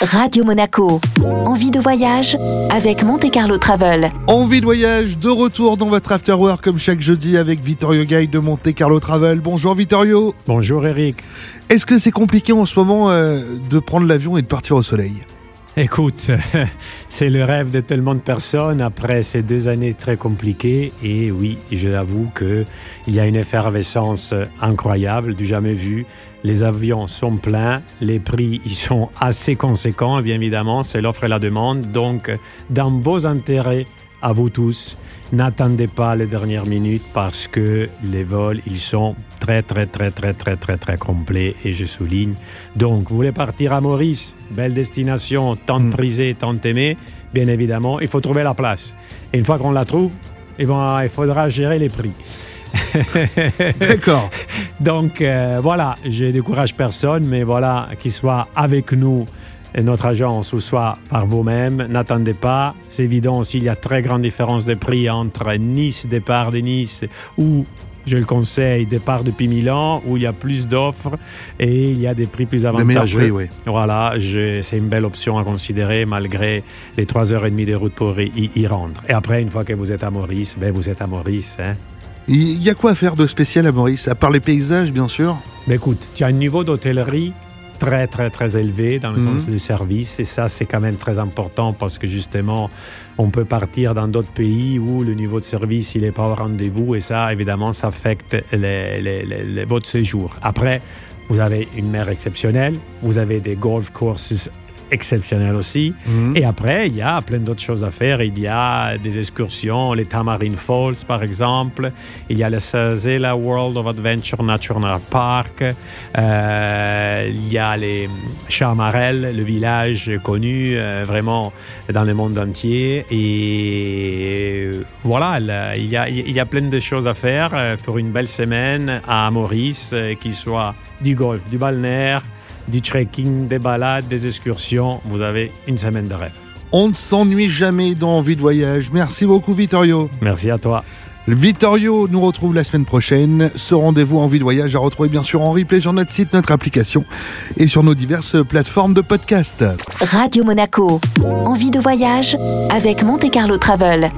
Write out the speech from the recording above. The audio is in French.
Radio Monaco. Envie de voyage avec Monte Carlo Travel. Envie de voyage, de retour dans votre after work comme chaque jeudi avec Vittorio Guide de Monte Carlo Travel. Bonjour Vittorio. Bonjour Eric. Est-ce que c'est compliqué en ce moment euh, de prendre l'avion et de partir au soleil? Écoute, c'est le rêve de tellement de personnes après ces deux années très compliquées. Et oui, je l'avoue qu'il y a une effervescence incroyable, du jamais vu. Les avions sont pleins, les prix ils sont assez conséquents, bien évidemment, c'est l'offre et la demande. Donc, dans vos intérêts, à vous tous, n'attendez pas les dernières minutes parce que les vols, ils sont très, très, très, très, très, très, très complets et je souligne. Donc, vous voulez partir à Maurice, belle destination, tant Mm. prisée, tant aimée, bien évidemment, il faut trouver la place. Et une fois qu'on la trouve, eh ben, il faudra gérer les prix. D'accord. Donc euh, voilà, je décourage personne, mais voilà, qu'il soit avec nous, et notre agence, ou soit par vous-même, n'attendez pas. C'est évident aussi, il y a très grande différence de prix entre Nice, départ de Nice, ou, je le conseille, départ depuis Milan, où il y a plus d'offres et il y a des prix plus avantageux. prix, oui. Voilà, c'est une belle option à considérer malgré les 3h30 de route pour y, y rendre. Et après, une fois que vous êtes à Maurice, ben vous êtes à Maurice. Hein. Il y a quoi à faire de spécial à Maurice À part les paysages, bien sûr? Mais écoute, tu as un niveau d'hôtellerie très très très élevé dans le Mhm. sens du service et ça c'est quand même très important parce que justement on peut partir dans d'autres pays où le niveau de service il n'est pas au rendez-vous et ça évidemment ça affecte les- les- les- les- votre séjour. Après vous avez une mer exceptionnelle, vous avez des golf courses exceptionnels aussi. Mhm. Et après, il y a plein d'autres choses à faire. Il y a des excursions, les Tamarine Falls par exemple. Il y a le Sazela World of Adventure National Park. Euh, il y a les Chamarelles, le village connu euh, vraiment dans le monde entier. Et voilà, là, il y, a, il y a plein de choses à faire euh, pour une belle semaine à Maurice, qu'il soit du golf, du balnéaire, du trekking, des balades, des excursions. Vous avez une semaine de rêve. On ne s'ennuie jamais dans Envie de voyage. Merci beaucoup Vittorio. Merci à toi. Vittorio nous retrouve la semaine prochaine. Ce rendez-vous Envie de voyage à retrouver bien sûr en replay sur notre site, notre application et sur nos diverses plateformes de podcast. Radio Monaco. Envie de voyage avec Monte Carlo Travel.